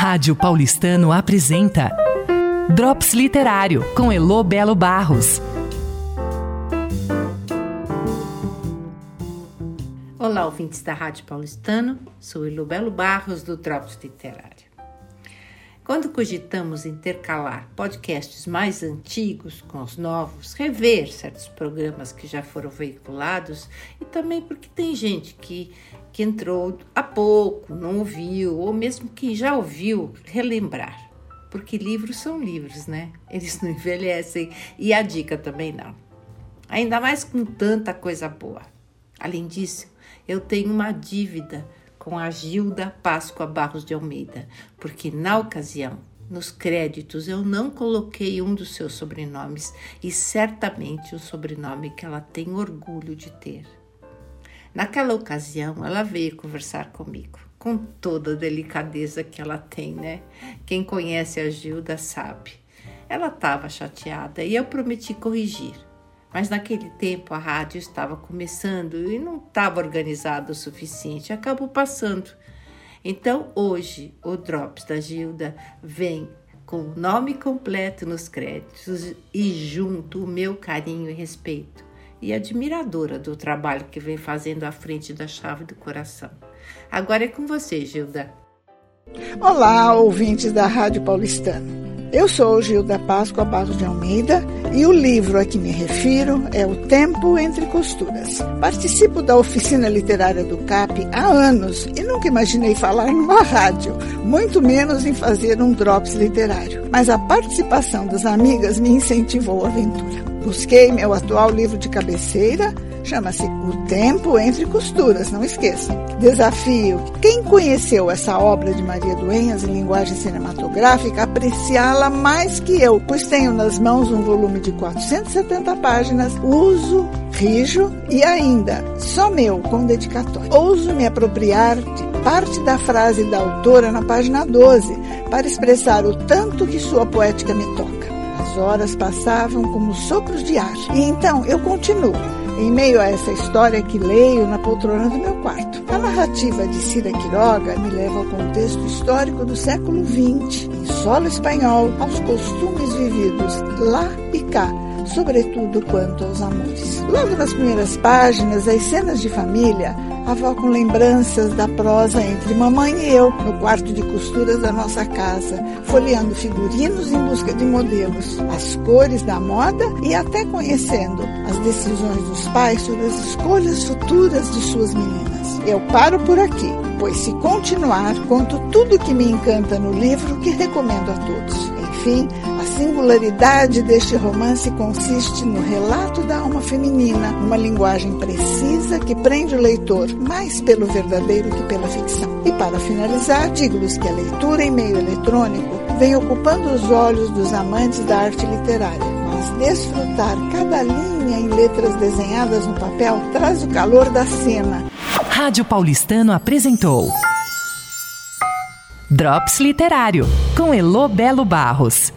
Rádio Paulistano apresenta Drops Literário com Elo Belo Barros. Olá, ouvintes da Rádio Paulistano, sou Elo Belo Barros do Drops Literário. Quando cogitamos intercalar podcasts mais antigos com os novos, rever certos programas que já foram veiculados e também porque tem gente que, que entrou há pouco, não ouviu, ou mesmo que já ouviu, relembrar. Porque livros são livros, né? Eles não envelhecem e a dica também não. Ainda mais com tanta coisa boa. Além disso, eu tenho uma dívida com a Gilda Páscoa Barros de Almeida, porque na ocasião, nos créditos, eu não coloquei um dos seus sobrenomes e certamente o sobrenome que ela tem orgulho de ter. Naquela ocasião, ela veio conversar comigo, com toda a delicadeza que ela tem, né? Quem conhece a Gilda sabe. Ela estava chateada e eu prometi corrigir. Mas naquele tempo a rádio estava começando e não estava organizado o suficiente, acabou passando. Então hoje o Drops da Gilda vem com o nome completo nos créditos e junto o meu carinho e respeito e admiradora do trabalho que vem fazendo à frente da chave do coração. Agora é com você, Gilda. Olá, ouvintes da Rádio Paulistana. Eu sou Gilda Páscoa Barros de Almeida e o livro a que me refiro é O Tempo Entre Costuras. Participo da oficina literária do CAP há anos e nunca imaginei falar numa rádio, muito menos em fazer um drops literário. Mas a participação das amigas me incentivou a aventura. Busquei meu atual livro de cabeceira, chama-se O Tempo Entre Costuras, não esqueçam. Desafio quem conheceu essa obra de Maria Duenhas em linguagem cinematográfica apreciá-la mais que eu, pois tenho nas mãos um volume de 470 páginas, uso, rijo e ainda só meu com dedicatória. Ouso me apropriar de parte da frase da autora na página 12 para expressar o tanto que sua poética me toca. As horas passavam como sopros de ar. E então eu continuo, em meio a essa história que leio na poltrona do meu quarto. A narrativa de Cira Quiroga me leva ao contexto histórico do século XX, em solo espanhol, aos costumes vividos lá e cá sobretudo quanto aos amores. Logo nas primeiras páginas, as cenas de família avocam lembranças da prosa entre mamãe e eu no quarto de costuras da nossa casa, folheando figurinos em busca de modelos, as cores da moda e até conhecendo as decisões dos pais sobre as escolhas futuras de suas meninas. Eu paro por aqui, pois se continuar, conto tudo que me encanta no livro que recomendo a todos. Enfim, a singularidade deste romance consiste no relato da alma feminina, numa linguagem precisa que prende o leitor mais pelo verdadeiro que pela ficção. E para finalizar, digo-lhes que a leitura em meio eletrônico vem ocupando os olhos dos amantes da arte literária. Mas desfrutar cada linha em letras desenhadas no papel traz o calor da cena. Rádio Paulistano apresentou Drops Literário com Elo Belo Barros.